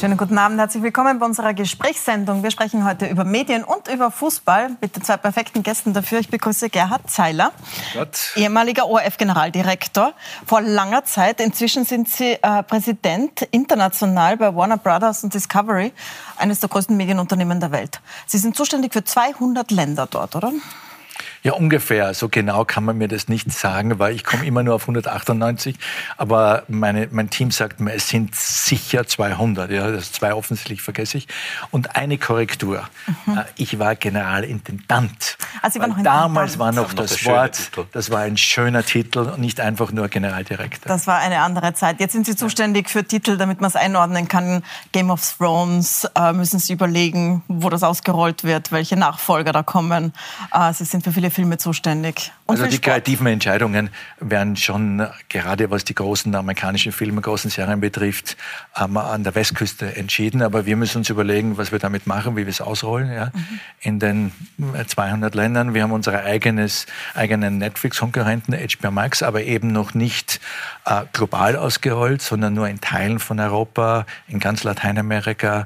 Schönen guten Abend, herzlich willkommen bei unserer Gesprächssendung. Wir sprechen heute über Medien und über Fußball mit den zwei perfekten Gästen dafür. Ich begrüße Gerhard Zeiler, Gott. ehemaliger ORF-Generaldirektor. Vor langer Zeit, inzwischen sind Sie äh, Präsident international bei Warner Brothers und Discovery, eines der größten Medienunternehmen der Welt. Sie sind zuständig für 200 Länder dort, oder? Ja, ungefähr. So genau kann man mir das nicht sagen, weil ich komme immer nur auf 198. Aber meine, mein Team sagt mir, es sind sicher 200. Ja, das zwei offensichtlich vergesse ich. Und eine Korrektur. Mhm. Äh, ich war Generalintendant. Also Sie waren noch damals war noch das, das Wort, das war ein schöner Titel und nicht einfach nur Generaldirektor. Das war eine andere Zeit. Jetzt sind Sie zuständig für Titel, damit man es einordnen kann. Game of Thrones, äh, müssen Sie überlegen, wo das ausgerollt wird, welche Nachfolger da kommen. Äh, Sie sind für viele Filme zuständig. Und also die Sport. kreativen Entscheidungen werden schon gerade was die großen amerikanischen Filme, großen Serien betrifft, ähm, an der Westküste entschieden. Aber wir müssen uns überlegen, was wir damit machen, wie wir es ausrollen ja, mhm. in den 200 Ländern. Wir haben unsere eigenes, eigenen Netflix-Konkurrenten, HBO Max, aber eben noch nicht äh, global ausgerollt, sondern nur in Teilen von Europa, in ganz Lateinamerika äh,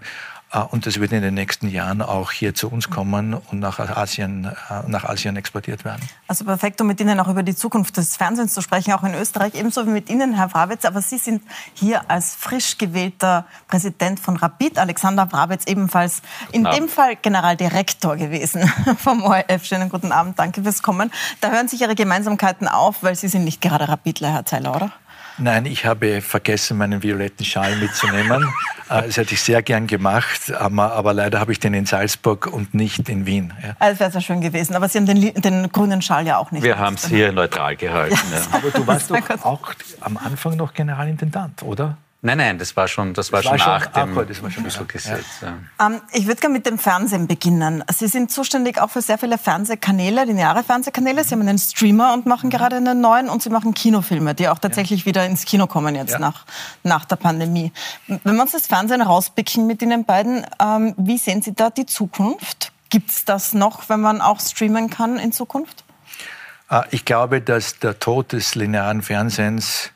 und das wird in den nächsten Jahren auch hier zu uns kommen und nach Asien, äh, nach Asien exportiert werden. Also perfekt, um mit Ihnen auch über die Zukunft des Fernsehens zu sprechen, auch in Österreich, ebenso wie mit Ihnen, Herr Wrabetz. Aber Sie sind hier als frisch gewählter Präsident von Rapid, Alexander Wrabetz, ebenfalls in dem Fall Generaldirektor gewesen vom ORF. Schönen guten Abend, danke fürs Kommen. Da hören sich Ihre Gemeinsamkeiten auf, weil Sie sind nicht gerade Rapidler, Herr Zeiler, oder? Nein, ich habe vergessen, meinen violetten Schal mitzunehmen. Äh, das hätte ich sehr gern gemacht, aber, aber, leider habe ich den in Salzburg und nicht in Wien. Ja. Also wäre es ja schön gewesen. Aber Sie haben den, den, grünen Schal ja auch nicht. Wir haben es hier neutral gehalten. Ja. Ja. Aber du warst doch auch am Anfang noch Generalintendant, oder? Nein, nein, das war schon, das war das schon war nach schon, dem das war schon Gesetz. Ja. Ähm, ich würde gerne mit dem Fernsehen beginnen. Sie sind zuständig auch für sehr viele Fernsehkanäle, lineare Fernsehkanäle. Sie haben einen Streamer und machen gerade einen neuen und Sie machen Kinofilme, die auch tatsächlich ja. wieder ins Kino kommen jetzt ja. nach, nach der Pandemie. Wenn wir uns das Fernsehen rauspicken mit Ihnen beiden, ähm, wie sehen Sie da die Zukunft? Gibt es das noch, wenn man auch streamen kann in Zukunft? Äh, ich glaube, dass der Tod des linearen Fernsehens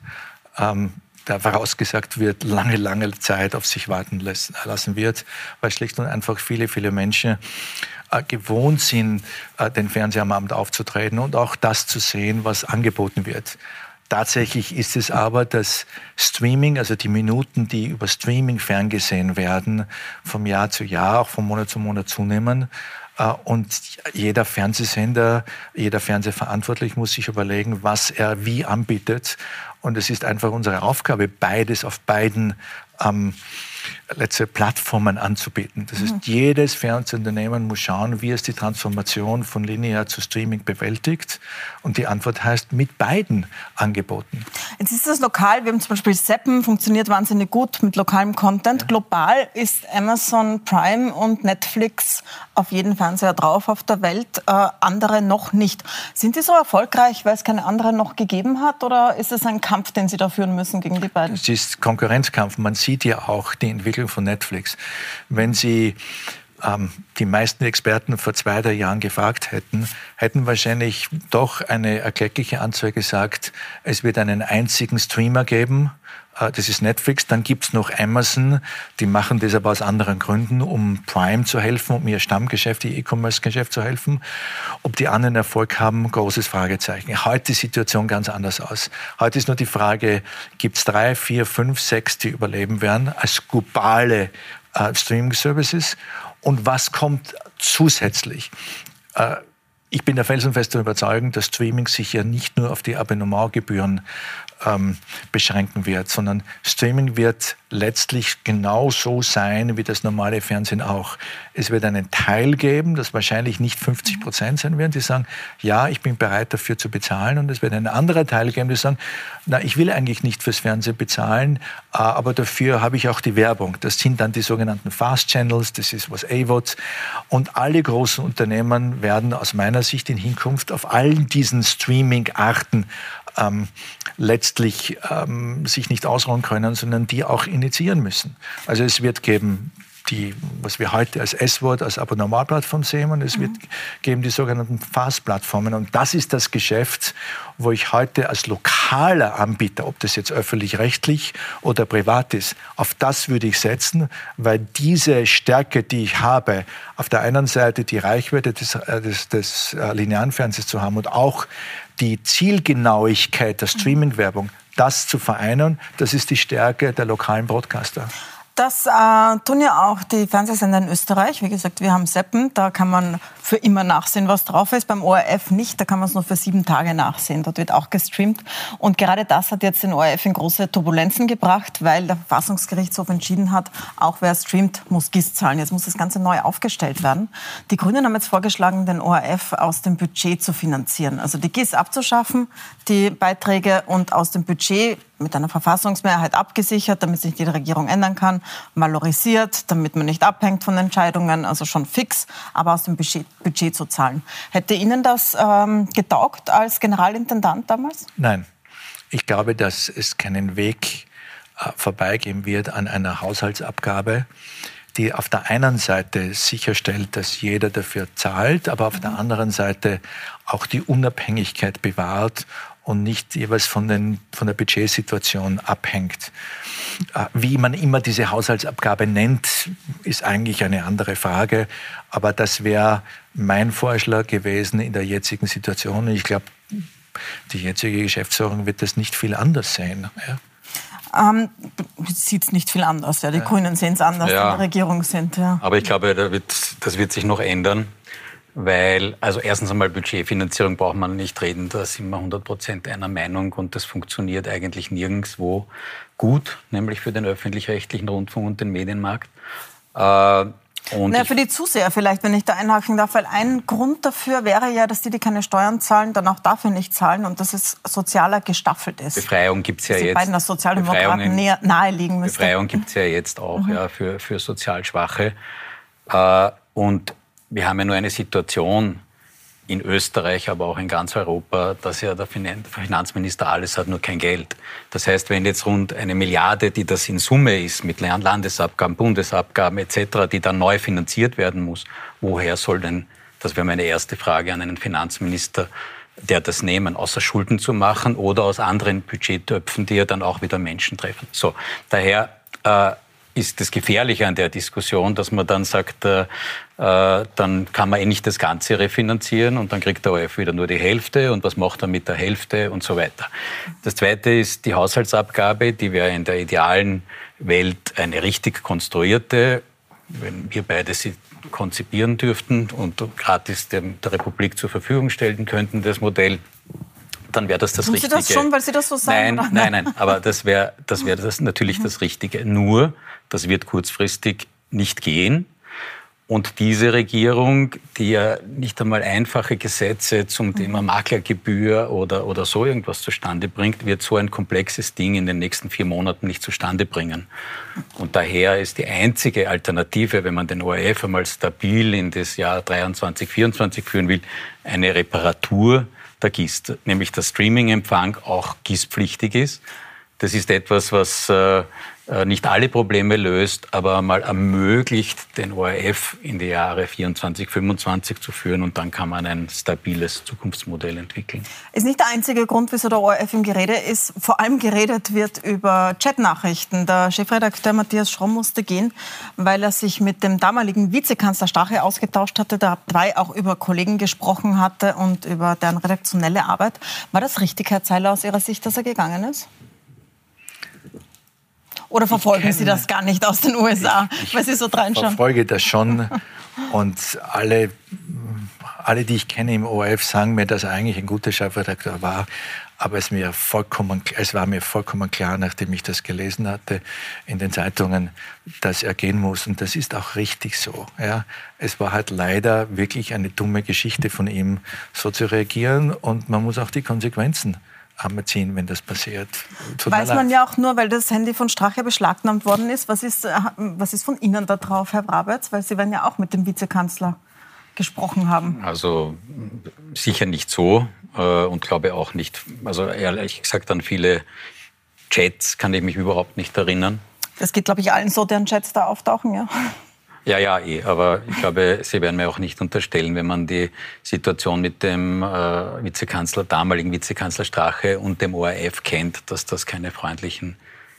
ähm, da vorausgesagt wird, lange, lange Zeit auf sich warten lassen wird, weil schlicht und einfach viele, viele Menschen äh, gewohnt sind, äh, den Fernseher am Abend aufzutreten und auch das zu sehen, was angeboten wird. Tatsächlich ist es aber, dass Streaming, also die Minuten, die über Streaming ferngesehen werden, vom Jahr zu Jahr, auch von Monat zu Monat zunehmen. Äh, und jeder Fernsehsender, jeder Fernsehverantwortlich muss sich überlegen, was er wie anbietet. Und es ist einfach unsere Aufgabe, beides auf beiden ähm, letzte Plattformen anzubieten. Das heißt, mhm. jedes Fernsehunternehmen muss schauen, wie es die Transformation von linear zu Streaming bewältigt. Und die Antwort heißt mit beiden Angeboten. Jetzt ist das lokal. Wir haben zum Beispiel Seppen, funktioniert wahnsinnig gut mit lokalem Content. Ja. Global ist Amazon Prime und Netflix auf jeden Fernseher drauf auf der Welt, äh, andere noch nicht. Sind die so erfolgreich, weil es keine anderen noch gegeben hat? Oder ist es ein Kampf, den Sie da führen müssen gegen die beiden? Es ist Konkurrenzkampf. Man sieht ja auch die Entwicklung von Netflix. Wenn Sie ähm, die meisten Experten vor zwei, drei Jahren gefragt hätten, hätten wahrscheinlich doch eine erkleckliche Anzahl gesagt, es wird einen einzigen Streamer geben, das ist Netflix. Dann gibt's noch Amazon, die machen das aber aus anderen Gründen, um Prime zu helfen, um ihr Stammgeschäft, ihr E-Commerce-Geschäft zu helfen. Ob die anderen Erfolg haben, großes Fragezeichen. Heute die Situation ganz anders aus. Heute ist nur die Frage, gibt's drei, vier, fünf, sechs, die überleben werden als globale äh, Streaming-Services? Und was kommt zusätzlich? Äh, ich bin der felsenfesten Überzeugung, dass Streaming sich ja nicht nur auf die Abonnementgebühren ähm, beschränken wird, sondern Streaming wird letztlich genauso sein wie das normale Fernsehen auch. Es wird einen Teil geben, das wahrscheinlich nicht 50 Prozent sein werden, die sagen, ja, ich bin bereit dafür zu bezahlen. Und es wird einen anderen Teil geben, die sagen, na, ich will eigentlich nicht fürs Fernsehen bezahlen, äh, aber dafür habe ich auch die Werbung. Das sind dann die sogenannten Fast Channels, das ist was AVODs. Und alle großen Unternehmen werden aus meiner Sicht in Hinkunft auf allen diesen Streaming-Arten ähm, letztlich ähm, sich nicht ausruhen können, sondern die auch initiieren müssen. Also es wird geben die, was wir heute als S-Wort, als Abonnementplattform sehen und es mhm. wird geben die sogenannten Fast-Plattformen. Und das ist das Geschäft, wo ich heute als lokaler Anbieter, ob das jetzt öffentlich-rechtlich oder privat ist, auf das würde ich setzen, weil diese Stärke, die ich habe, auf der einen Seite die Reichweite des, äh, des, des äh, linearen Fernsehens zu haben und auch die Zielgenauigkeit der Streaming-Werbung, das zu vereinen, das ist die Stärke der lokalen Broadcaster. Das äh, tun ja auch die Fernsehsender in Österreich. Wie gesagt, wir haben Seppen, da kann man für immer nachsehen, was drauf ist. Beim ORF nicht, da kann man es nur für sieben Tage nachsehen. Dort wird auch gestreamt. Und gerade das hat jetzt den ORF in große Turbulenzen gebracht, weil der Verfassungsgerichtshof entschieden hat, auch wer streamt, muss GIS zahlen. Jetzt muss das Ganze neu aufgestellt werden. Die Grünen haben jetzt vorgeschlagen, den ORF aus dem Budget zu finanzieren. Also die GIS abzuschaffen, die Beiträge und aus dem Budget mit einer Verfassungsmehrheit abgesichert, damit sich die Regierung ändern kann, valorisiert, damit man nicht abhängt von Entscheidungen, also schon fix, aber aus dem Budget, Budget zu zahlen. Hätte Ihnen das ähm, getaugt als Generalintendant damals? Nein. Ich glaube, dass es keinen Weg äh, vorbeigehen wird an einer Haushaltsabgabe, die auf der einen Seite sicherstellt, dass jeder dafür zahlt, aber auf der anderen Seite auch die Unabhängigkeit bewahrt und nicht jeweils von, den, von der Budgetsituation abhängt. Äh, wie man immer diese Haushaltsabgabe nennt, ist eigentlich eine andere Frage. Aber das wäre mein Vorschlag gewesen in der jetzigen Situation. Ich glaube, die jetzige Geschäftsführung wird das nicht viel anders sehen. Ja. Ähm, Sieht es nicht viel anders. Ja. Die ja. Grünen sehen es anders, ja. die Regierung sind. Ja. Aber ich glaube, da wird, das wird sich noch ändern weil, also erstens einmal Budgetfinanzierung braucht man nicht reden, da sind wir 100 Prozent einer Meinung und das funktioniert eigentlich nirgendwo gut, nämlich für den öffentlich-rechtlichen Rundfunk und den Medienmarkt. Äh, und für die Zuseher vielleicht, wenn ich da einhaken darf, weil ein Grund dafür wäre ja, dass die, die keine Steuern zahlen, dann auch dafür nicht zahlen und dass es sozialer gestaffelt ist. Befreiung gibt es ja jetzt. beiden als Sozialdemokraten näher, naheliegen müsste. Befreiung gibt es ja jetzt auch mhm. ja, für, für sozial Schwache. Äh, und wir haben ja nur eine Situation in Österreich, aber auch in ganz Europa, dass ja der Finanzminister alles hat, nur kein Geld. Das heißt, wenn jetzt rund eine Milliarde, die das in Summe ist, mit Landesabgaben, Bundesabgaben etc., die dann neu finanziert werden muss, woher soll denn, das wäre meine erste Frage an einen Finanzminister, der das nehmen, außer Schulden zu machen oder aus anderen Budgettöpfen, die ja dann auch wieder Menschen treffen. So, daher äh, ist das Gefährliche an der Diskussion, dass man dann sagt, äh, dann kann man eh nicht das Ganze refinanzieren und dann kriegt der ORF wieder nur die Hälfte und was macht er mit der Hälfte und so weiter. Das Zweite ist die Haushaltsabgabe, die wäre in der idealen Welt eine richtig konstruierte, wenn wir beide sie konzipieren dürften und gratis der, Republik zur Verfügung stellen könnten, das Modell, dann wäre das das Tun Richtige. Sie das schon, weil Sie das so sagen? Nein, nein, nein, aber das wäre das wär das natürlich das Richtige. Nur, das wird kurzfristig nicht gehen. Und diese Regierung, die ja nicht einmal einfache Gesetze zum Thema Maklergebühr oder, oder so irgendwas zustande bringt, wird so ein komplexes Ding in den nächsten vier Monaten nicht zustande bringen. Und daher ist die einzige Alternative, wenn man den ORF einmal stabil in das Jahr 23, 24 führen will, eine Reparatur der GIS, nämlich der Streaming-Empfang auch GIS-pflichtig ist. Das ist etwas, was äh, nicht alle Probleme löst, aber mal ermöglicht, den ORF in die Jahre 24, 25 zu führen und dann kann man ein stabiles Zukunftsmodell entwickeln. Ist nicht der einzige Grund, wieso der ORF im Gerede ist. Vor allem geredet wird über Chatnachrichten. Der Chefredakteur Matthias Schromm musste gehen, weil er sich mit dem damaligen Vizekanzler Stache ausgetauscht hatte, dabei auch über Kollegen gesprochen hatte und über deren redaktionelle Arbeit. War das richtig, Herr Zeiler, aus Ihrer Sicht, dass er gegangen ist? Oder verfolgen Sie das gar nicht aus den USA, ich, ich weil Sie so reinschauen? Ich verfolge das schon. Und alle, alle, die ich kenne im ORF, sagen mir, dass er eigentlich ein guter Chefredakteur war. Aber es, mir vollkommen, es war mir vollkommen klar, nachdem ich das gelesen hatte in den Zeitungen, dass er gehen muss. Und das ist auch richtig so. Ja. Es war halt leider wirklich eine dumme Geschichte von ihm, so zu reagieren. Und man muss auch die Konsequenzen ziehen, wenn das passiert. Tut Weiß man ja auch nur, weil das Handy von Strache beschlagnahmt worden ist. Was ist, äh, was ist von Ihnen da drauf, Herr Brabetz? Weil Sie werden ja auch mit dem Vizekanzler gesprochen haben. Also sicher nicht so äh, und glaube auch nicht, also ehrlich gesagt an viele Chats kann ich mich überhaupt nicht erinnern. Das geht, glaube ich, allen so, deren Chats da auftauchen, ja. Ja, ja, eh. Aber ich glaube, Sie werden mir auch nicht unterstellen, wenn man die Situation mit dem äh, Vizekanzler, damaligen Vizekanzler Strache und dem ORF kennt, dass das keine freundlichen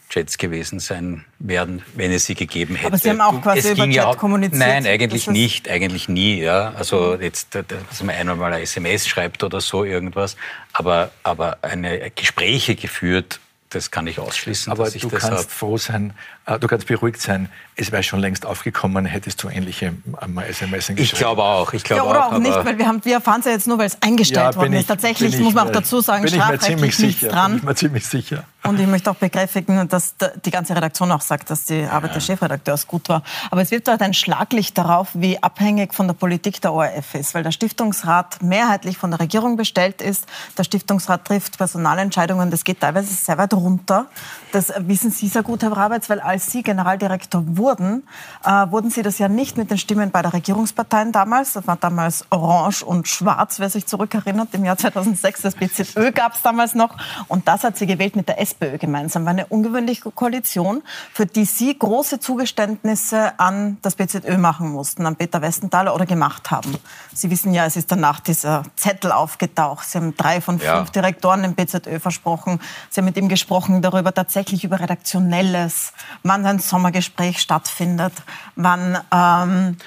Jets gewesen sein werden, wenn es sie gegeben hätte. Aber Sie haben auch quasi es über ja kommuniziert? Nein, eigentlich nicht, eigentlich nie. Ja. Also jetzt, dass man einmal mal ein SMS schreibt oder so irgendwas, aber, aber eine Gespräche geführt das kann ich ausschließen. Aber du kannst froh sein, äh, du kannst beruhigt sein. Es wäre schon längst aufgekommen, hättest du ähnliche ähm, SMS geschrieben. Ich glaube auch. Ich glaube ja, oder auch, auch nicht, weil wir, haben, wir erfahren es ja jetzt nur, weil es eingestellt ja, worden ich, ist. Tatsächlich muss man auch dazu sagen, bin strafrechtlich nichts sicher, dran. Bin ich mir ziemlich sicher. Und ich möchte auch bekräftigen, dass die ganze Redaktion auch sagt, dass die Arbeit ja. des Chefredakteurs gut war. Aber es wird dort ein Schlaglicht darauf, wie abhängig von der Politik der ORF ist, weil der Stiftungsrat mehrheitlich von der Regierung bestellt ist. Der Stiftungsrat trifft Personalentscheidungen, das geht teilweise sehr weit runter. Das wissen Sie sehr gut, Herr Brabetz, weil als Sie Generaldirektor wurden, äh, wurden Sie das ja nicht mit den Stimmen bei der Regierungsparteien damals. Das war damals Orange und Schwarz, wer sich zurückerinnert. Im Jahr 2006, das BZÖ gab es damals noch. Und das hat sie gewählt mit der SPÖ gemeinsam. War eine ungewöhnliche Koalition, für die Sie große Zugeständnisse an das BZÖ machen mussten, an Peter Westenthaler oder gemacht haben. Sie wissen ja, es ist danach dieser Zettel aufgetaucht. Sie haben drei von fünf ja. Direktoren im BZÖ versprochen. Sie haben mit ihm gesprochen darüber, tatsächlich über Redaktionelles, wann ein Sommergespräch stattfindet, wann ähm,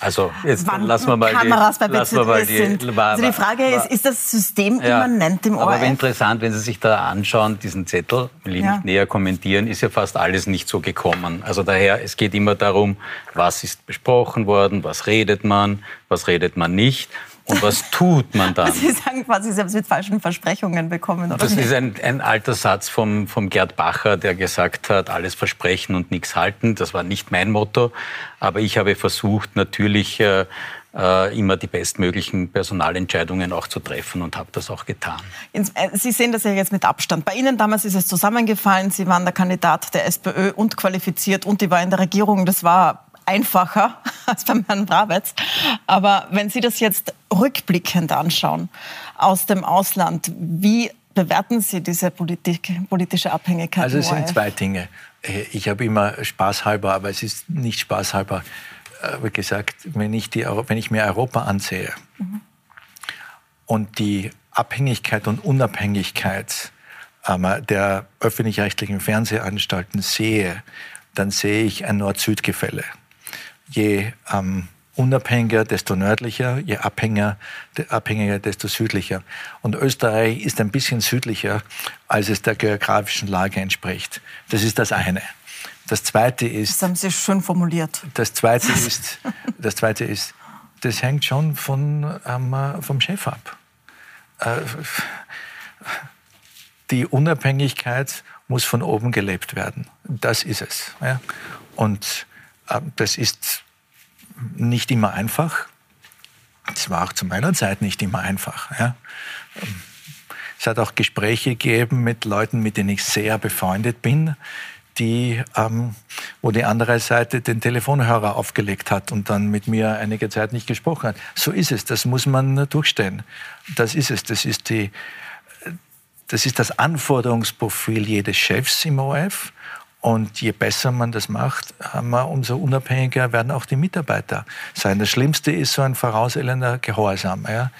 also jetzt lassen wir mal Kameras die, bei lassen wir mal die, sind. Also die Frage ist, ist das System ja, immanent im ORF? Aber interessant, wenn Sie sich da anschauen, diesen Zettel, will ich ja. nicht näher kommentieren, ist ja fast alles nicht so gekommen. Also daher, es geht immer darum, was ist besprochen worden, was redet man, was redet man nicht. Und was tut man dann? Sie sagen quasi, Sie haben es mit falschen Versprechungen bekommen, oder? Das nicht? ist ein, ein, alter Satz vom, vom Gerd Bacher, der gesagt hat, alles versprechen und nichts halten. Das war nicht mein Motto. Aber ich habe versucht, natürlich äh, äh immer die bestmöglichen Personalentscheidungen auch zu treffen und habe das auch getan. Äh, Sie sehen das ja jetzt mit Abstand. Bei Ihnen damals ist es zusammengefallen. Sie waren der Kandidat der SPÖ und qualifiziert und die war in der Regierung. Das war einfacher als beim Herrn Brabetz. Aber wenn Sie das jetzt rückblickend anschauen aus dem Ausland, wie bewerten Sie diese Politik, politische Abhängigkeit? Also es sind zwei Dinge. Äh, ich habe immer spaßhalber, aber es ist nicht spaßhalber äh, gesagt, wenn ich, die, wenn ich mir Europa ansehe mhm. und die Abhängigkeit und Unabhängigkeit ähm, der öffentlich-rechtlichen Fernsehanstalten sehe, dann sehe ich ein Nord-Süd-Gefälle je ähm, unabhängiger, desto nördlicher, je abhängiger, abhängiger, desto südlicher. Und Österreich ist ein bisschen südlicher, als es der geografischen Lage entspricht. Das ist das eine. Das zweite ist. Das haben Sie schön formuliert. Das zweite ist, das zweite ist, das hängt schon von, ähm, vom Chef ab. Äh, die Unabhängigkeit muss von oben gelebt werden. Das ist es. Ja? Und das ist nicht immer einfach. Es war auch zu meiner Zeit nicht immer einfach. Ja. Es hat auch Gespräche gegeben mit Leuten, mit denen ich sehr befreundet bin, die, ähm, wo die andere Seite den Telefonhörer aufgelegt hat und dann mit mir einige Zeit nicht gesprochen hat. So ist es, das muss man durchstehen. Das ist es, das ist, die, das, ist das Anforderungsprofil jedes Chefs im ORF. Und je besser man das macht, umso unabhängiger werden auch die Mitarbeiter sein. Das Schlimmste ist so ein vorauseilender Gehorsam. Ja,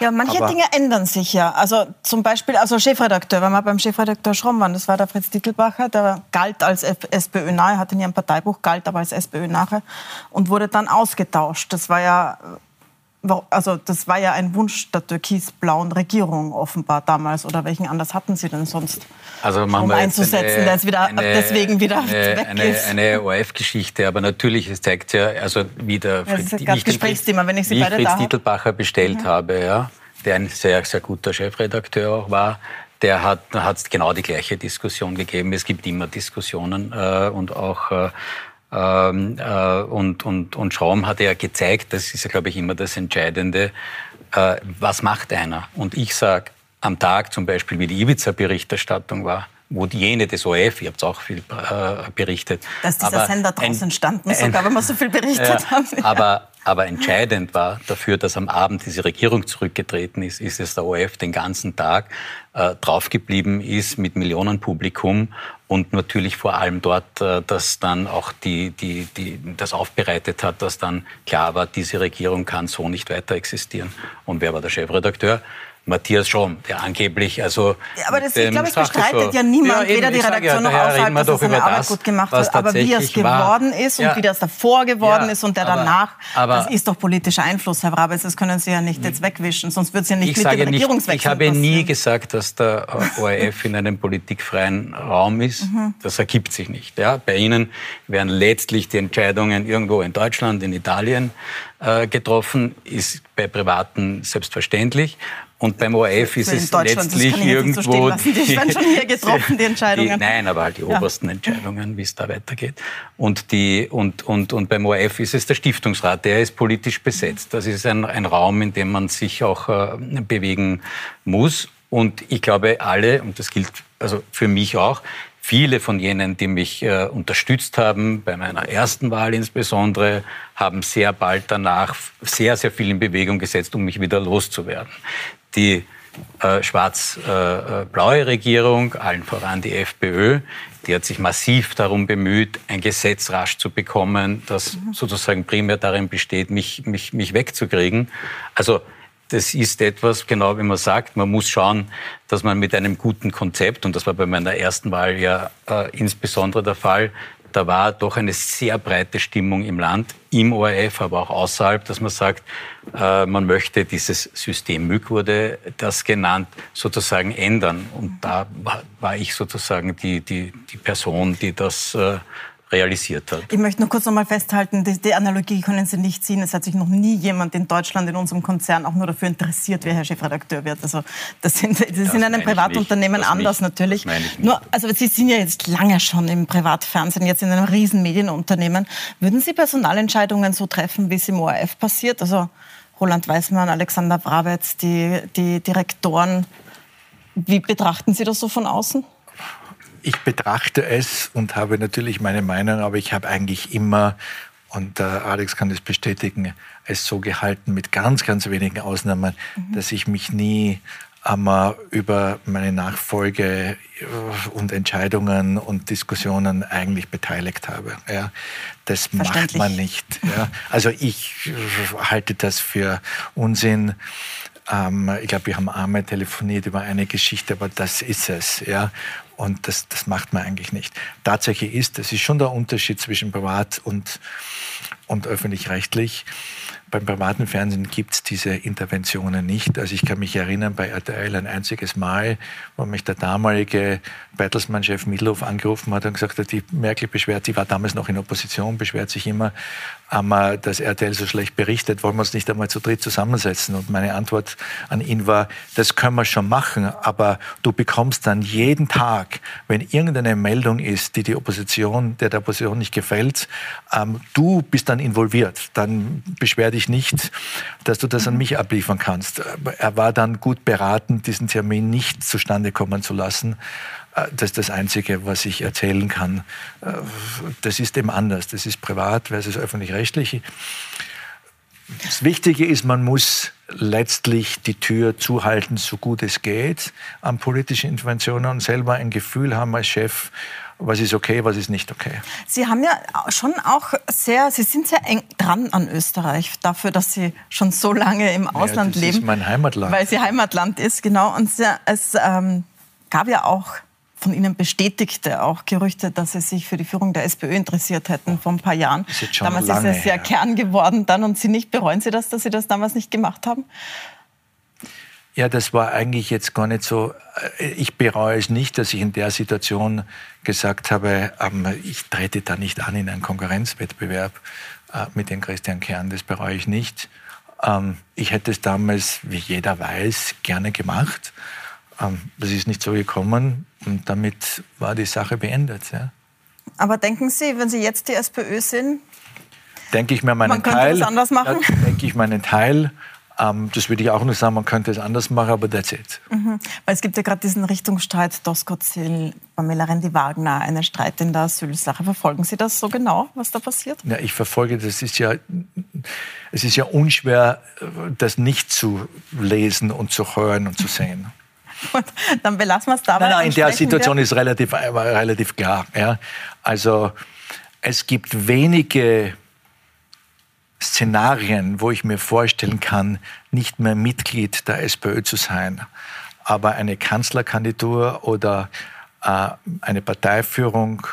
ja manche Aber Dinge ändern sich ja. Also zum Beispiel, also Chefredakteur, wenn wir beim Chefredakteur Schromm waren, das war der Fritz Dittelbacher, der galt als SPÖ nahe, hatte nie ein Parteibuch, galt aber als SPÖ nahe und wurde dann ausgetauscht. Das war ja also das war ja ein Wunsch der türkis-blauen Regierung offenbar damals. Oder welchen anders hatten Sie denn sonst, also um einzusetzen, eine, der wieder, eine, deswegen wieder eine, weg eine, ist? Eine ORF-Geschichte, aber natürlich, es zeigt ja, also wie der ja, Fritz, Gesprächsthema, wenn ich Sie wie beide Fritz Dietelbacher bestellt ja. habe, ja, der ein sehr, sehr guter Chefredakteur auch war, der hat es genau die gleiche Diskussion gegeben. Es gibt immer Diskussionen äh, und auch äh, ähm, äh, und, und, und Schraum hat ja gezeigt, das ist ja, glaube ich, immer das Entscheidende, äh, was macht einer? Und ich sage, am Tag zum Beispiel, wie die Ibiza-Berichterstattung war, wo jene des ORF, ihr habt auch viel äh, berichtet. Dass dieser Sender draußen entstanden, sogar wenn wir so viel berichtet haben. Ja. Aber Aber entscheidend war dafür, dass am Abend diese Regierung zurückgetreten ist, ist, dass der ORF den ganzen Tag äh, draufgeblieben ist mit Millionenpublikum und natürlich vor allem dort, äh, dass dann auch die, die, die, das aufbereitet hat, dass dann klar war, diese Regierung kann so nicht weiter existieren. Und wer war der Chefredakteur? Matthias Schromm, der angeblich also. Ja, aber das, ich glaube, es bestreitet ja niemand, ja, weder die Redaktion noch außerhalb, dass er seine Arbeit das, gut gemacht hat. Aber wie es geworden war. ist und ja. wie das davor geworden ja, ist und der aber, danach, aber, das ist doch politischer Einfluss, Herr Brabitz. Das können Sie ja nicht jetzt wegwischen, sonst wird es ja nicht mit dem Regierungswechsel Ich habe passieren. nie gesagt, dass der ORF in einem politikfreien Raum ist. Mhm. Das ergibt sich nicht. Ja? Bei Ihnen werden letztlich die Entscheidungen irgendwo in Deutschland, in Italien äh, getroffen, ist bei Privaten selbstverständlich. Und beim ORF ist es letztlich irgendwo. So die werden schon hier getroffen, die Entscheidungen. Die, nein, aber halt die ja. obersten Entscheidungen, wie es da weitergeht. Und, die, und, und, und beim ORF ist es der Stiftungsrat, der ist politisch besetzt. Das ist ein, ein Raum, in dem man sich auch äh, bewegen muss. Und ich glaube, alle, und das gilt also für mich auch, viele von jenen, die mich äh, unterstützt haben, bei meiner ersten Wahl insbesondere, haben sehr bald danach sehr, sehr viel in Bewegung gesetzt, um mich wieder loszuwerden die äh, schwarz-blaue äh, Regierung, allen voran die FPÖ, die hat sich massiv darum bemüht, ein Gesetz rasch zu bekommen, das mhm. sozusagen primär darin besteht, mich, mich, mich wegzukriegen. Also das ist etwas, genau wie man sagt, man muss schauen, dass man mit einem guten Konzept, und das war bei meiner ersten Wahl ja äh, insbesondere der Fall, da war doch eine sehr breite Stimmung im Land, im ORF, aber auch außerhalb, dass man sagt, äh, man möchte dieses System MÜG wurde das genannt, sozusagen ändern. Und da war ich sozusagen die, die, die Person, die das äh, realisiert hat. Ich möchte nur kurz noch mal festhalten, die, die, Analogie können Sie nicht ziehen. Es hat sich noch nie jemand in Deutschland in unserem Konzern auch nur dafür interessiert, wer Herr Chefredakteur wird. Also das, sind, das, das ist in einem Privatunternehmen anders nicht. natürlich. Nur, also Sie sind ja jetzt lange schon im Privatfernsehen, jetzt in einem riesen Medienunternehmen. Würden Sie Personalentscheidungen so treffen, wie es im ORF passiert? Also Roland Weismann, Alexander Brabetz, die, die Direktoren. Wie betrachten Sie das so von außen? Ich betrachte es und habe natürlich meine Meinung, aber ich habe eigentlich immer, und äh, Alex kann das bestätigen, es so gehalten, mit ganz, ganz wenigen Ausnahmen, mhm. dass ich mich nie einmal über meine Nachfolge äh, und Entscheidungen und Diskussionen eigentlich beteiligt habe. Ja, das macht man nicht. Ja. Also ich äh, halte das für Unsinn. Ähm, ich glaube, wir haben einmal telefoniert über eine Geschichte, aber das ist es. Ja. Und das, das macht man eigentlich nicht. Tatsache ist, es ist schon der Unterschied zwischen privat und, und öffentlich-rechtlich. Beim privaten Fernsehen gibt es diese Interventionen nicht. Also ich kann mich erinnern, bei RTL ein einziges Mal, wo mich der damalige Bertelsmann-Chef Middelhoff angerufen hat und gesagt hat, die Merkel beschwert, sie war damals noch in Opposition, beschwert sich immer, ähm, dass RTL so schlecht berichtet, wollen wir uns nicht einmal zu dritt zusammensetzen. Und meine Antwort an ihn war, das können wir schon machen, aber du bekommst dann jeden Tag, wenn irgendeine Meldung ist, die die Opposition, der der Opposition nicht gefällt, ähm, du bist dann involviert. Dann beschwer dich ich nicht, dass du das an mich abliefern kannst. Er war dann gut beraten, diesen Termin nicht zustande kommen zu lassen. Äh, das ist das Einzige, was ich erzählen kann. Äh, das ist eben anders. Das ist privat versus öffentlich-rechtlich. Das Wichtige ist, man muss letztlich die Tür zuhalten, so gut es geht, an politischen Interventionen und selber ein Gefühl haben als Chef, was ist okay, was ist nicht okay. Sie haben ja schon auch sehr, Sie sind sehr eng dran an Österreich, dafür, dass Sie schon so lange im Ausland ja, das leben. Das ist mein Heimatland. Weil Sie Heimatland ist, genau. Und es ähm, gab ja auch von Ihnen bestätigte auch Gerüchte, dass Sie sich für die Führung der SPÖ interessiert hätten vor ein paar Jahren. Ist damals ist es sehr her. Kern geworden dann und Sie nicht bereuen Sie das, dass Sie das damals nicht gemacht haben? Ja, das war eigentlich jetzt gar nicht so. Äh, ich bereue es nicht, dass ich in der Situation gesagt habe, ähm, ich trete da nicht an in einen Konkurrenzwettbewerb äh, mit dem Christian Kern. Das bereue ich nicht. Ähm, ich hätte es damals, wie jeder weiß, gerne gemacht. Ähm, das ist nicht so gekommen und damit war die Sache beendet. Ja. Aber denken Sie, wenn Sie jetzt die SPÖ sind, denke ich mir meinen man Teil. Das anders machen? denke ich meinen Teil. Ähm, das würde ich auch nicht sagen, man könnte es anders machen, aber that's it. Mhm. Weil es gibt ja gerade diesen Richtungsstreit Doskozil, Pamela Rendi-Wagner, einen Streit in der Asylsache. Verfolgen Sie das so genau, was da passiert? Ja, ich verfolge, das ist ja es ist ja unschwer, das nicht zu lesen und zu hören und zu sehen. Und dann belassen wir es dabei. Nein, nein, in der Situation wir. ist relativ, relativ klar. Ja. Also es gibt wenige Szenarien, wo ich mir vorstellen kann, nicht mehr Mitglied der SPÖ zu sein. Aber eine Kanzlerkandidatur oder äh, eine Parteiführung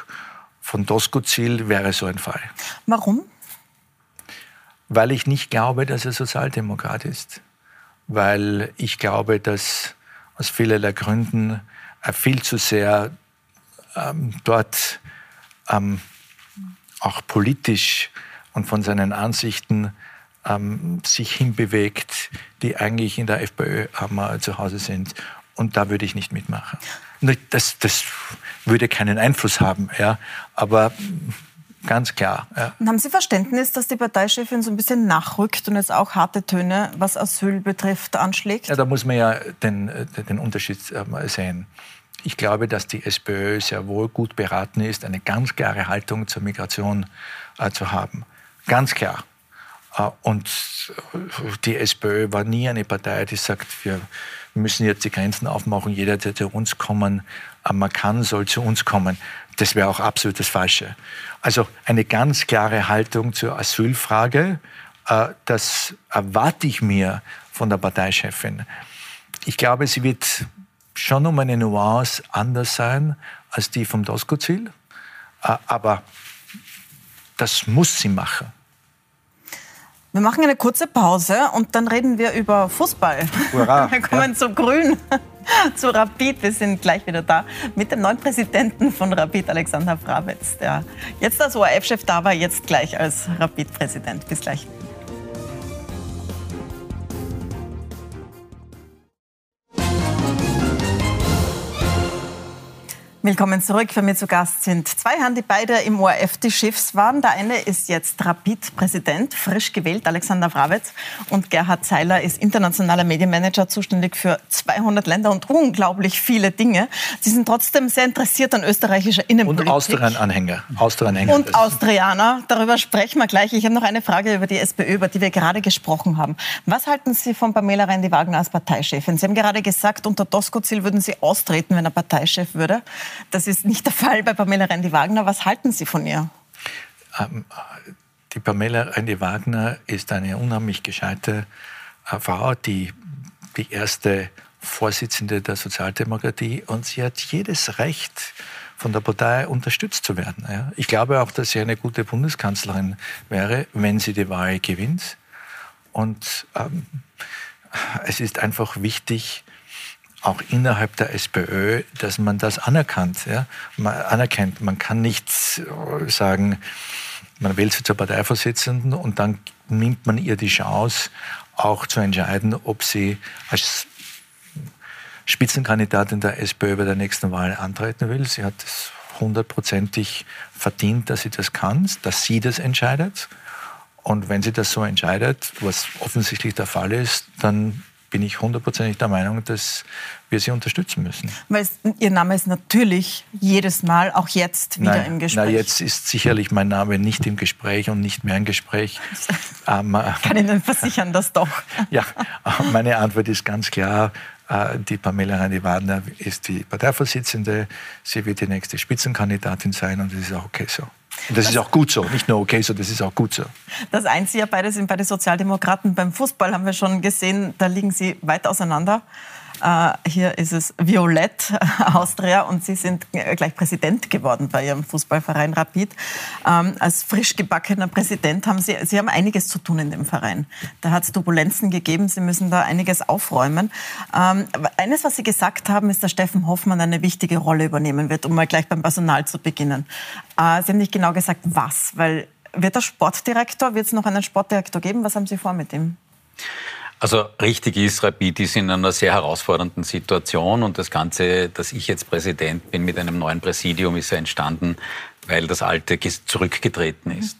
von Doskozil wäre so ein Fall. Warum? Weil ich nicht glaube, dass er Sozialdemokrat ist. Weil ich glaube, dass aus vielerlei Gründen er viel zu sehr ähm, dort ähm, auch politisch und von seinen Ansichten ähm, sich hinbewegt, die eigentlich in der FPÖ ähm, zu Hause sind. Und da würde ich nicht mitmachen. Das, das würde keinen Einfluss haben, ja, aber ganz klar. Ja. Und haben Sie Verständnis, dass die Parteichefin so ein bisschen nachrückt und jetzt auch harte Töne, was Asyl betrifft, anschlägt? Ja, da muss man ja den, den Unterschied ähm, sehen. Ich glaube, dass die SPÖ sehr wohl gut beraten ist, eine ganz klare Haltung zur Migration äh, zu haben. Ganz klar. Äh, und die SPÖ war nie eine Partei, die sagt, wir müssen jetzt die Grenzen aufmachen, jeder, der zu uns kommen äh, man kann, soll zu uns kommen. Das wäre auch absolut das Falsche. Also eine ganz klare Haltung zur Asylfrage, äh, das erwarte ich mir von der Parteichefin. Ich glaube, sie wird schon um eine Nuance anders sein als die vom Doskozil, aber das muss sie machen. Wir machen eine kurze Pause und dann reden wir über Fußball. Hurra. Wir kommen ja. zu Grün, zu Rapid. Wir sind gleich wieder da mit dem neuen Präsidenten von Rapid, Alexander Frabetz, der jetzt als ORF-Chef da war, jetzt gleich als Rapid-Präsident. Bis gleich. Willkommen zurück. Für mich zu Gast sind zwei Herren, die beide im ORF die Chefs waren. Der eine ist jetzt Rapid-Präsident, frisch gewählt, Alexander Wrawetz. Und Gerhard Zeiler ist internationaler Medienmanager, zuständig für 200 Länder und unglaublich viele Dinge. Sie sind trotzdem sehr interessiert an österreichischer Innenpolitik. Und Austrian-Anhänger. Austrian und Austrianer. Darüber sprechen wir gleich. Ich habe noch eine Frage über die SPÖ, über die wir gerade gesprochen haben. Was halten Sie von Pamela Rendi-Wagner als Parteichefin? Sie haben gerade gesagt, unter Doskozil würden Sie austreten, wenn er Parteichef würde. Das ist nicht der Fall bei Pamela Rendi-Wagner. Was halten Sie von ihr? Ähm, die Pamela Rendi-Wagner ist eine unheimlich gescheite äh, Frau, die die erste Vorsitzende der Sozialdemokratie und sie hat jedes Recht, von der Partei unterstützt zu werden. Ich glaube auch, dass sie eine gute Bundeskanzlerin wäre, wenn sie die Wahl gewinnt. Und ähm, es ist einfach wichtig, auch innerhalb der SPÖ, dass man das anerkannt, ja? man anerkennt. Man kann nicht sagen, man wählt sie zur Parteivorsitzenden und dann nimmt man ihr die Chance, auch zu entscheiden, ob sie als Spitzenkandidatin der SPÖ bei der nächsten Wahl antreten will. Sie hat es hundertprozentig verdient, dass sie das kann, dass sie das entscheidet. Und wenn sie das so entscheidet, was offensichtlich der Fall ist, dann bin ich hundertprozentig der Meinung, dass wir sie unterstützen müssen. Weil Ihr Name ist natürlich jedes Mal, auch jetzt, wieder nein, im Gespräch. Na, jetzt ist sicherlich mein Name nicht im Gespräch und nicht mehr im Gespräch. ähm, ich kann Ihnen versichern, dass doch. ja, meine Antwort ist ganz klar. Äh, die Pamela Rendi-Wagner ist die Parteivorsitzende. Sie wird die nächste Spitzenkandidatin sein und das ist auch okay so. Das, das ist auch gut so, nicht nur okay so, das ist auch gut so. Das Einzige, beide sind beide Sozialdemokraten. Beim Fußball haben wir schon gesehen, da liegen sie weit auseinander. Äh, hier ist es Violett Austria und Sie sind gleich Präsident geworden bei Ihrem Fußballverein Rapid. Ähm, als frisch gebackener Präsident haben Sie, Sie haben einiges zu tun in dem Verein. Da hat es Turbulenzen gegeben, Sie müssen da einiges aufräumen. Ähm, eines, was Sie gesagt haben, ist, dass Steffen Hoffmann eine wichtige Rolle übernehmen wird, um mal gleich beim Personal zu beginnen. Äh, Sie haben nicht genau gesagt, was, weil wird der Sportdirektor, wird es noch einen Sportdirektor geben? Was haben Sie vor mit ihm? Also richtig ist, Rapid ist in einer sehr herausfordernden Situation und das Ganze, dass ich jetzt Präsident bin mit einem neuen Präsidium, ist ja entstanden, weil das alte zurückgetreten ist.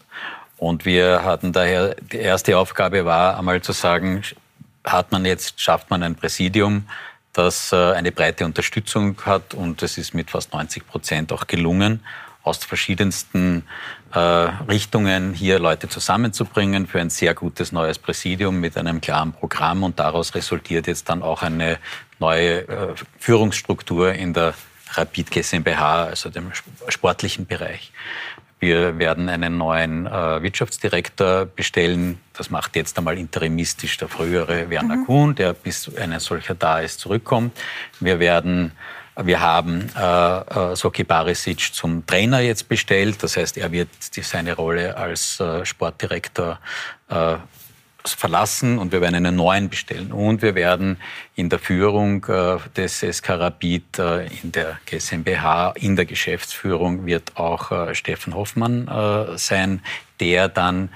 Und wir hatten daher, die erste Aufgabe war einmal zu sagen, hat man jetzt, schafft man ein Präsidium, das äh, eine breite Unterstützung hat und das ist mit fast 90 Prozent auch gelungen aus verschiedensten Richtungen hier Leute zusammenzubringen für ein sehr gutes neues Präsidium mit einem klaren Programm. Und daraus resultiert jetzt dann auch eine neue äh, Führungsstruktur in der Rapid GmbH, also dem sportlichen Bereich. Wir werden einen neuen äh, Wirtschaftsdirektor bestellen. Das macht jetzt einmal interimistisch der frühere Werner mhm. Kuhn, der bis ein solcher da ist, zurückkommt. Wir werden wir haben äh, äh, Soki Barisic zum Trainer jetzt bestellt. Das heißt, er wird die, seine Rolle als äh, Sportdirektor äh, verlassen und wir werden einen neuen bestellen. Und wir werden in der Führung äh, des SK Rapid, äh, in der GmbH, in der Geschäftsführung wird auch äh, Steffen Hoffmann äh, sein, der dann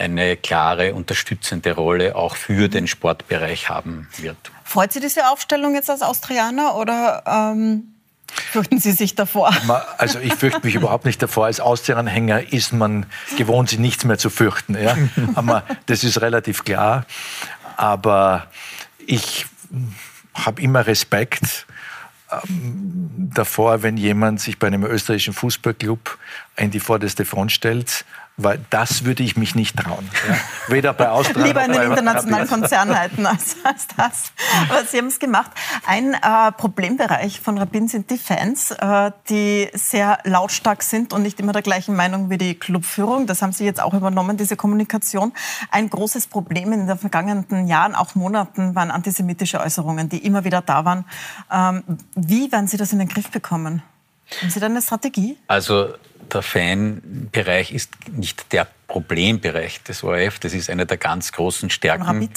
eine klare unterstützende Rolle auch für den Sportbereich haben wird. Freut Sie diese Aufstellung jetzt als Austrianer oder ähm, Fürchten Sie sich davor? Also ich fürchte mich überhaupt nicht davor. Als Austrian-Anhänger ist man gewohnt, sich nichts mehr zu fürchten. Ja? Aber das ist relativ klar. Aber ich habe immer Respekt ähm, davor, wenn jemand sich bei einem österreichischen Fußballclub in die vorderste Front stellt weil das würde ich mich nicht trauen. Ja. Weder bei Austria Lieber in den internationalen Konzern halten als, als das. Aber Sie haben es gemacht. Ein äh, Problembereich von Rabin sind die Fans, äh, die sehr lautstark sind und nicht immer der gleichen Meinung wie die Clubführung. Das haben Sie jetzt auch übernommen, diese Kommunikation. Ein großes Problem in den vergangenen Jahren, auch Monaten, waren antisemitische Äußerungen, die immer wieder da waren. Ähm, wie werden Sie das in den Griff bekommen? Haben Sie da eine Strategie? Also der Fanbereich ist nicht der Problembereich des ORF. Das ist eine der ganz großen Stärken.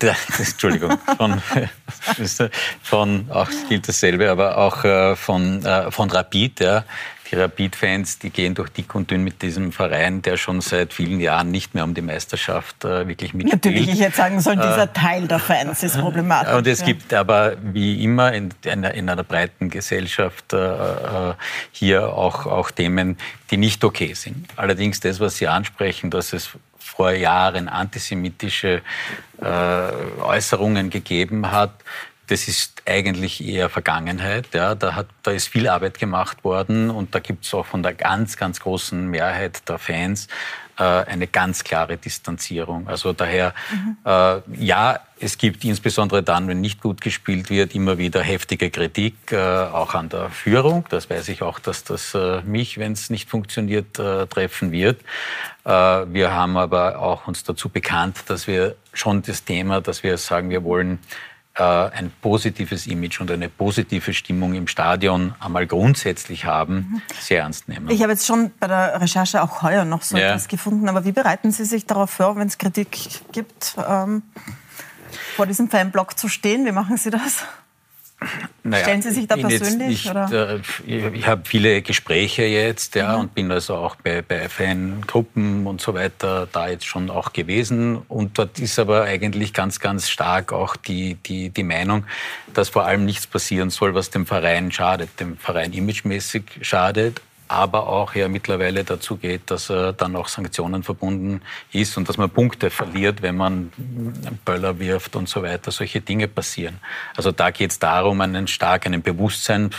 Der, Entschuldigung, von, von, auch gilt dasselbe, aber auch äh, von, äh, von Rapid. Ja die Rapid-Fans, die gehen durch dick und dünn mit diesem Verein, der schon seit vielen Jahren nicht mehr um die Meisterschaft äh, wirklich mitspielt. Natürlich, ich jetzt sagen soll, dieser äh, Teil der Fans ist problematisch. Und es ja. gibt aber wie immer in, in, in einer breiten Gesellschaft äh, äh, hier auch, auch Themen, die nicht okay sind. Allerdings das, was Sie ansprechen, dass es vor Jahren antisemitische äh, Äußerungen gegeben hat, das ist eigentlich eher Vergangenheit. Ja. Da, hat, da ist viel Arbeit gemacht worden und da gibt es auch von der ganz, ganz großen Mehrheit der Fans äh, eine ganz klare Distanzierung. Also daher, mhm. äh, ja, es gibt insbesondere dann, wenn nicht gut gespielt wird, immer wieder heftige Kritik, äh, auch an der Führung. Das weiß ich auch, dass das äh, mich, wenn es nicht funktioniert, äh, treffen wird. Äh, wir haben aber auch uns dazu bekannt, dass wir schon das Thema, dass wir sagen, wir wollen ein positives Image und eine positive Stimmung im Stadion einmal grundsätzlich haben, sehr ernst nehmen. Ich habe jetzt schon bei der Recherche auch heuer noch so ja. etwas gefunden, aber wie bereiten Sie sich darauf vor, wenn es Kritik gibt, ähm, vor diesem Fanblock zu stehen? Wie machen Sie das? Naja, Stellen Sie sich da persönlich? Nicht, oder? Äh, ich habe viele Gespräche jetzt ja, mhm. und bin also auch bei, bei Fangruppen und so weiter da jetzt schon auch gewesen. Und dort ist aber eigentlich ganz, ganz stark auch die, die, die Meinung, dass vor allem nichts passieren soll, was dem Verein schadet, dem Verein imagemäßig schadet aber auch ja mittlerweile dazu geht, dass er dann auch Sanktionen verbunden ist und dass man Punkte verliert, wenn man Böller wirft und so weiter. Solche Dinge passieren. Also da geht es darum, einen starken Bewusstsein,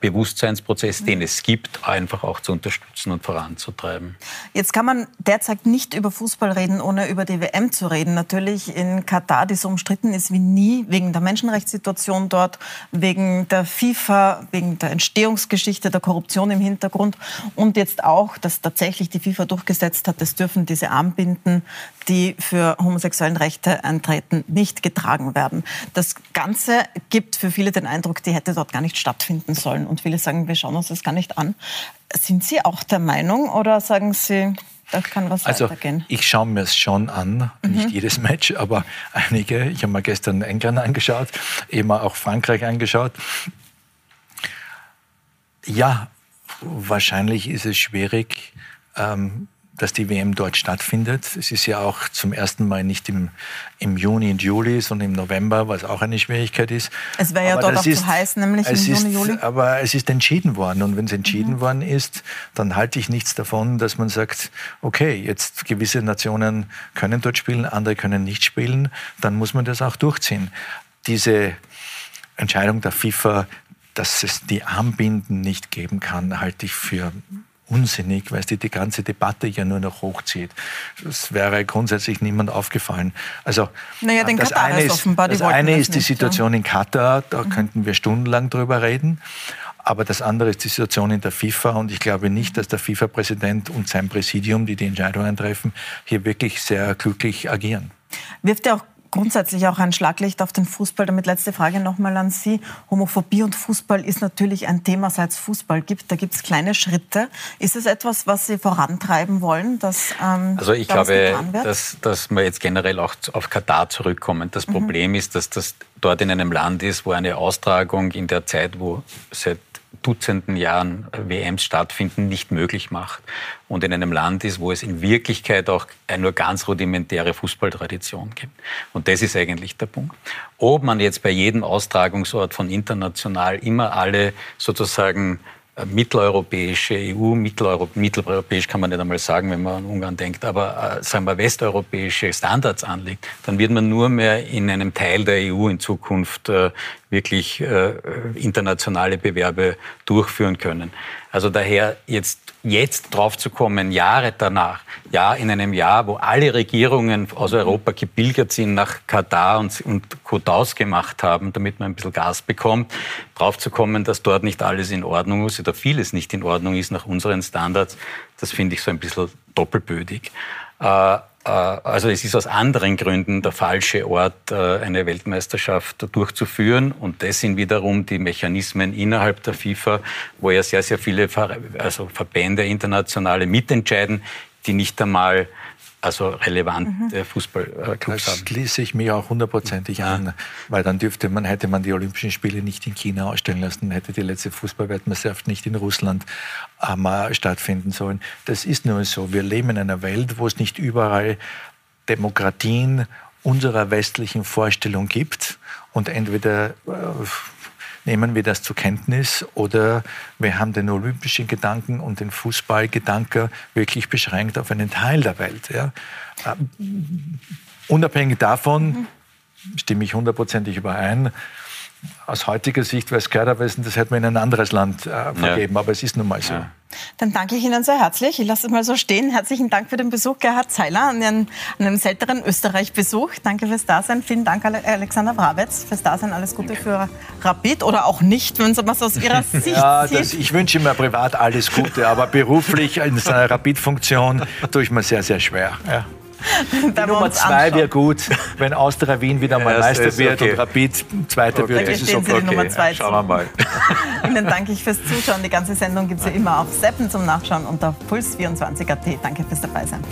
Bewusstseinsprozess, den es gibt, einfach auch zu unterstützen und voranzutreiben. Jetzt kann man derzeit nicht über Fußball reden, ohne über die WM zu reden. Natürlich in Katar, die so umstritten ist wie nie, wegen der Menschenrechtssituation dort, wegen der FIFA, wegen der Entstehungsgeschichte, der Korruption im Hintergrund und jetzt auch, dass tatsächlich die FIFA durchgesetzt hat, es dürfen diese Armbinden, die für homosexuellen Rechte eintreten, nicht getragen werden. Das Ganze gibt für viele den Eindruck, die hätte dort gar nicht stattfinden sollen und viele sagen, wir schauen uns das gar nicht an. Sind Sie auch der Meinung oder sagen Sie, da kann was also, weitergehen? Ich schaue mir es schon an, mhm. nicht jedes Match, aber einige. Ich habe mir gestern England angeschaut, eben auch Frankreich angeschaut. Ja, wahrscheinlich ist es schwierig, ähm, dass die WM dort stattfindet. Es ist ja auch zum ersten Mal nicht im, im Juni und Juli, sondern im November, was auch eine Schwierigkeit ist. Es wäre ja dort auch ist, zu heiß, nämlich im Juni, Juli. Aber es ist entschieden worden. Und wenn es entschieden mhm. worden ist, dann halte ich nichts davon, dass man sagt, okay, jetzt gewisse Nationen können dort spielen, andere können nicht spielen. Dann muss man das auch durchziehen. Diese Entscheidung der FIFA, dass es die Armbinden nicht geben kann, halte ich für unsinnig, weil es die, die ganze Debatte ja nur noch hochzieht. Das wäre grundsätzlich niemand aufgefallen. Also naja, den das Katar eine ist, offenbar, das eine ist die Situation ja. in Katar, da mhm. könnten wir stundenlang drüber reden. Aber das andere ist die Situation in der FIFA und ich glaube nicht, dass der FIFA-Präsident und sein Präsidium, die die Entscheidungen treffen, hier wirklich sehr glücklich agieren. Wirft er auch grundsätzlich auch ein Schlaglicht auf den Fußball. Damit letzte Frage nochmal an Sie. Homophobie und Fußball ist natürlich ein Thema, seit es Fußball gibt. Da gibt es kleine Schritte. Ist es etwas, was Sie vorantreiben wollen? Dass, ähm, also ich glaube, dass, dass wir jetzt generell auch auf Katar zurückkommen. Das mhm. Problem ist, dass das dort in einem Land ist, wo eine Austragung in der Zeit, wo seit Dutzenden Jahren WMs stattfinden, nicht möglich macht. Und in einem Land ist, wo es in Wirklichkeit auch nur ganz rudimentäre Fußballtradition gibt. Und das ist eigentlich der Punkt. Ob man jetzt bei jedem Austragungsort von international immer alle sozusagen mitteleuropäische EU, Mitteleuropa, mitteleuropäisch kann man nicht einmal sagen, wenn man an Ungarn denkt, aber äh, sagen wir westeuropäische Standards anlegt, dann wird man nur mehr in einem Teil der EU in Zukunft äh, wirklich äh, internationale Bewerbe durchführen können. Also daher jetzt jetzt drauf zu kommen, Jahre danach, ja, in einem Jahr, wo alle Regierungen aus Europa gebildet sind nach Katar und, und Kotaus gemacht haben, damit man ein bisschen Gas bekommt, drauf zu kommen, dass dort nicht alles in Ordnung ist oder vieles nicht in Ordnung ist nach unseren Standards, das finde ich so ein bisschen doppelbödig. Äh, also es ist aus anderen Gründen der falsche Ort, äh, eine Weltmeisterschaft durchzuführen. Und das sind wiederum die Mechanismen innerhalb der FIFA, wo ja sehr, sehr viele also Verbände, internationale mitentscheiden, die nicht einmal also relevante mhm. Fußballclubs das haben. schließe ich mich auch hundertprozentig ja. an, weil dann dürfte man, hätte man die Olympischen Spiele nicht in China ausstellen lassen, hätte die letzte Fußballweltmeisterschaft nicht in Russland ähm, stattfinden sollen. Das ist nur so. Wir leben in einer Welt, wo es nicht überall Demokratien unserer westlichen Vorstellung gibt und entweder äh, nehmen wir das zur Kenntnis oder wir haben den olympischen Gedanken und den Fußballgedanken wirklich beschränkt auf einen Teil der Welt. Ja. Ähm, unabhängig davon stimme ich hundertprozentig überein aus heutiger Sicht klar gewesen, das hätte man in ein anderes Land äh, vergeben, ja. aber es ist nun mal so. Ja. Dann danke ich Ihnen sehr herzlich. Ich lasse es mal so stehen. Herzlichen Dank für den Besuch, Gerhard Zeiler, an, einen, an einem seltenen Österreich-Besuch. Danke fürs Dasein. Vielen Dank, Alexander Bravitz, fürs Dasein. Alles Gute danke. für Rapid oder auch nicht, wenn man es aus Ihrer Sicht ja, das, Ich wünsche mir privat alles Gute, aber beruflich in seiner Rapid-Funktion tue ich mir sehr, sehr schwer. Ja. Die Nummer zwei wäre gut, wenn Austria Wien wieder mal ja, Meister wird okay. und Rapid Zweiter okay. wird. Das ist okay. Nummer zwei Schauen wir mal. Ihnen danke ich fürs Zuschauen. Die ganze Sendung gibt es ja immer auf Seppen zum Nachschauen unter Puls24.at. Danke fürs Dabeisein.